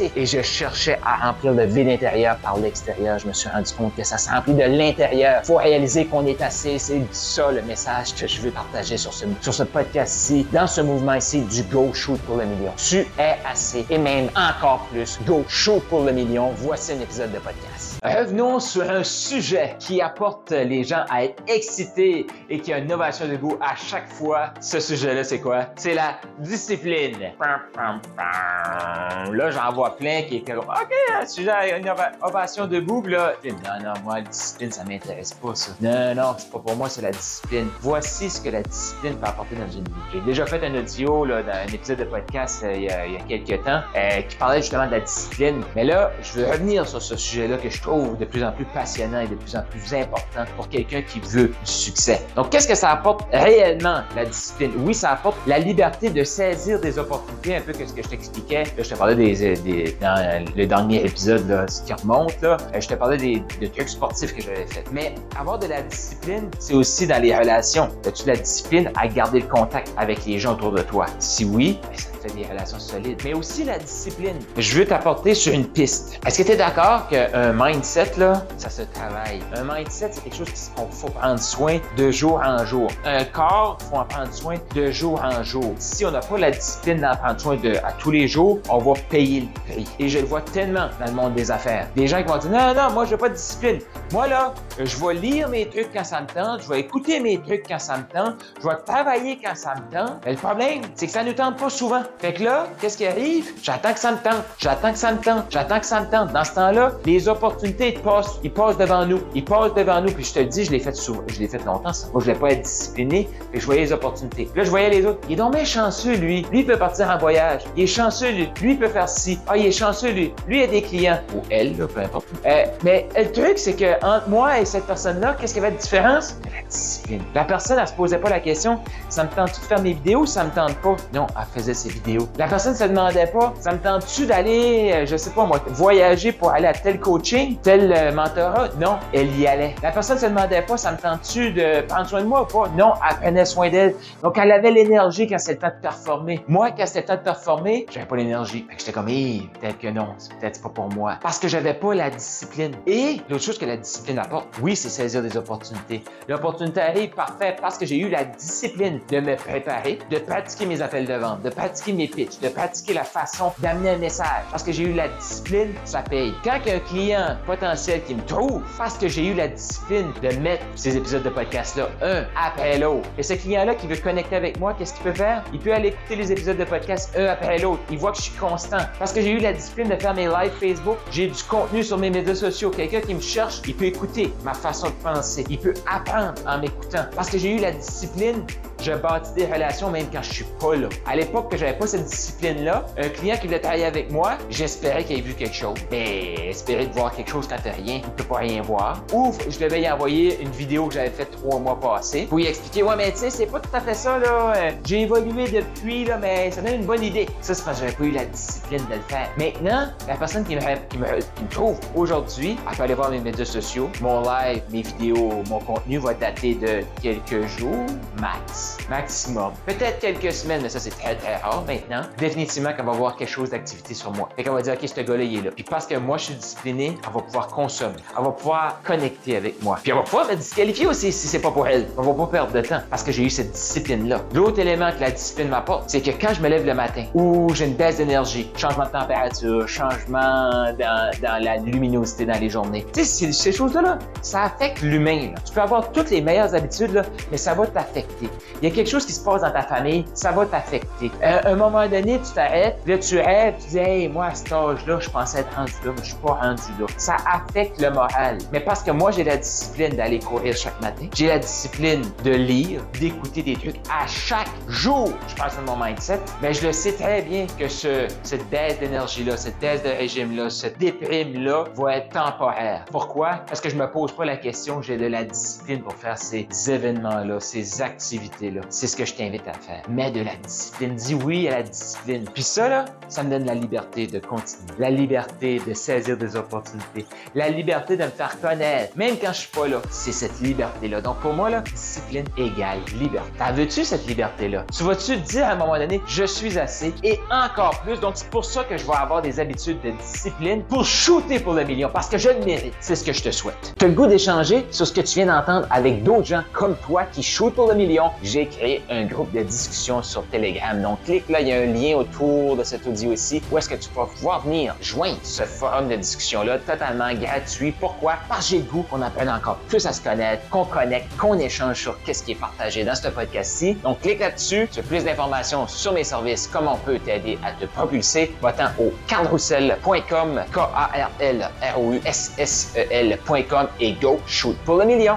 Et je cherchais à remplir le vide intérieur par l'extérieur. Je me suis rendu compte que ça se remplit de l'intérieur. Faut réaliser qu'on est assez. C'est ça le message que je veux partager sur ce, sur ce podcast-ci, dans ce mouvement ici du Go Shoot pour le million. Tu es assez et même encore plus. Go Shoot pour le million. Voici un épisode de podcast. Revenons sur un sujet qui apporte les gens à être excités et qui a une innovation de goût à chaque fois. Ce sujet-là, c'est quoi? C'est la discipline. Là, j'en plein qui OK, un sujet, une ovation de goût, là. Non, non, moi, la discipline, ça m'intéresse pas, ça. Non, non, c'est pas pour moi, c'est la discipline. Voici ce que la discipline peut apporter dans une vie. J'ai déjà fait un audio, là, dans un épisode de podcast euh, il, y a, il, y a, quelques temps, euh, qui parlait justement de la discipline. Mais là, je veux revenir sur ce sujet-là que je trouve de plus en plus passionnant et de plus en plus important pour quelqu'un qui veut du succès. Donc, qu'est-ce que ça apporte réellement, la discipline? Oui, ça apporte la liberté de saisir des opportunités, un peu que ce que je t'expliquais. Là, je te parlais des, des dans le dernier épisode, là, ce qui remonte, là, euh, je te parlais des, trucs sportifs que j'avais fait. Mais avoir de la discipline, c'est aussi dans les relations. As-tu de la discipline à garder le contact avec les gens autour de toi? Si oui, des relations solides. Mais aussi la discipline. Je veux t'apporter sur une piste. Est-ce que tu es d'accord qu'un mindset, là, ça se travaille? Un mindset, c'est quelque chose qu'il faut prendre soin de jour en jour. Un corps, faut en prendre soin de jour en jour. Si on n'a pas la discipline d'en prendre soin de, à tous les jours, on va payer le prix. Et je le vois tellement dans le monde des affaires. Des gens qui vont dire non, non, moi, je veux pas de discipline. Moi, là, je vais lire mes trucs quand ça me tente, je vais écouter mes trucs quand ça me tente, je vais travailler quand ça me tente. Mais le problème, c'est que ça ne tente pas souvent. Fait que là, qu'est-ce qui arrive? J'attends que ça me tente, j'attends que ça me tente, j'attends que ça me tente. Dans ce temps-là, les opportunités passent, ils passent devant nous, ils passent devant nous, puis je te le dis, je l'ai fait souvent, je l'ai fait longtemps, ça. Moi, je voulais pas être discipliné, et je voyais les opportunités. Là, je voyais les autres. Il est donc chanceux, lui. Lui, il peut partir en voyage. Il est chanceux, lui. Lui, il peut faire ci. Ah, il est chanceux, lui. Lui, a des clients. Ou elle, là, peu importe. Euh, mais le truc, c'est que entre moi et cette personne-là, qu'est-ce qui avait de différence? La discipline. La personne, elle se posait pas la question, ça me tente-tu de faire mes vidéos ou ça me tente pas? Non, elle faisait ses vidéos. La personne se demandait pas, ça me tente-tu d'aller, euh, je sais pas moi, voyager pour aller à tel coaching, tel euh, mentorat? Non, elle y allait. La personne se demandait pas, ça me tente-tu de prendre soin de moi ou pas? Non, elle prenait soin d'elle. Donc, elle avait l'énergie quand c'était le temps de performer. Moi, quand c'était le temps de performer, j'avais pas l'énergie. J'étais comme, peut-être que non, c'est peut-être pas pour moi. Parce que j'avais pas la discipline. Et l'autre chose que la discipline apporte, oui, c'est saisir des opportunités. L'opportunité arrive parfait parce que j'ai eu la discipline de me préparer, de pratiquer mes appels de vente, de pratiquer mes de pratiquer la façon d'amener un message. Parce que j'ai eu la discipline, ça paye. Quand un client potentiel qui me trouve, parce que j'ai eu la discipline de mettre ces épisodes de podcast-là, un après l'autre. Et ce client-là qui veut connecter avec moi, qu'est-ce qu'il peut faire? Il peut aller écouter les épisodes de podcast un après l'autre. Il voit que je suis constant. Parce que j'ai eu la discipline de faire mes lives Facebook, j'ai du contenu sur mes médias sociaux. Quelqu'un qui me cherche, il peut écouter ma façon de penser. Il peut apprendre en m'écoutant. Parce que j'ai eu la discipline je bâtis des relations même quand je suis pas là. À l'époque que j'avais pas cette discipline-là, un client qui voulait travailler avec moi, j'espérais qu'il ait vu quelque chose. Mais espérer de voir quelque chose quand t'as rien, tu peux pas rien voir. Ou je devais y envoyer une vidéo que j'avais faite trois mois passés pour lui expliquer, ouais, mais tu sais, c'est pas tout à fait ça, là. J'ai évolué depuis, là, mais ça donne une bonne idée. Ça, c'est parce que j'avais pas eu la discipline de le faire. Maintenant, la personne qui me, qui me, qui me trouve aujourd'hui, elle peut aller voir mes médias sociaux. Mon live, mes vidéos, mon contenu va dater de quelques jours max maximum. Peut-être quelques semaines, mais ça c'est très très rare maintenant. Définitivement qu'on va voir quelque chose d'activité sur moi. Fait qu'on va dire, ok, ce gars-là, il est là. Puis parce que moi je suis discipliné, elle va pouvoir consommer. Elle va pouvoir connecter avec moi. Puis elle va pouvoir me disqualifier aussi si c'est pas pour elle. On va pas perdre de temps parce que j'ai eu cette discipline-là. L'autre élément que la discipline m'apporte, c'est que quand je me lève le matin ou j'ai une baisse d'énergie, changement de température, changement dans, la luminosité dans les journées. Tu sais, ces choses-là, là, ça affecte l'humain. Tu peux avoir toutes les meilleures habitudes, là, mais ça va t'affecter. Il y a quelque chose qui se passe dans ta famille, ça va t'affecter. Euh, à un moment donné, tu t'arrêtes, là, tu rêves, tu dis, hey, moi, à cet âge-là, je pensais être rendu là, mais je suis pas rendu là. Ça affecte le moral. Mais parce que moi, j'ai la discipline d'aller courir chaque matin, j'ai la discipline de lire, d'écouter des trucs à chaque jour. Je pense à mon mindset, mais je le sais très bien que ce, cette baisse d'énergie-là, cette baisse de régime-là, cette déprime-là va être temporaire. Pourquoi? Parce que je me pose pas la question, j'ai de la discipline pour faire ces événements-là, ces activités-là. C'est ce que je t'invite à faire. Mets de la discipline. Dis oui à la discipline. Puis ça, là, ça me donne la liberté de continuer, la liberté de saisir des opportunités, la liberté de me faire connaître, même quand je suis pas là. C'est cette liberté-là. Donc pour moi, là, discipline égale liberté. T'as veux-tu cette liberté-là? Tu vas-tu dire à un moment donné, je suis assez et encore plus. Donc c'est pour ça que je vais avoir des habitudes de discipline pour shooter pour le million parce que je le mérite. C'est ce que je te souhaite. Tu as le goût d'échanger sur ce que tu viens d'entendre avec d'autres gens comme toi qui shootent pour le million? J'ai créé un groupe de discussion sur Telegram. Donc clique là, il y a un lien autour de cet audio ici où est-ce que tu vas pouvoir venir joindre ce forum de discussion-là totalement gratuit. Pourquoi? Parce que j'ai le goût qu'on apprenne encore plus à se connaître, qu'on connecte, qu'on échange sur qu'est-ce qui est partagé dans ce podcast-ci. Donc clique là-dessus. Tu as plus d'informations sur mes services, comment on peut t'aider à te propulser. Va-t'en au carlroussel.com, K-A-R-L-R-O-U-S-S-E-L.com et go shoot pour le million.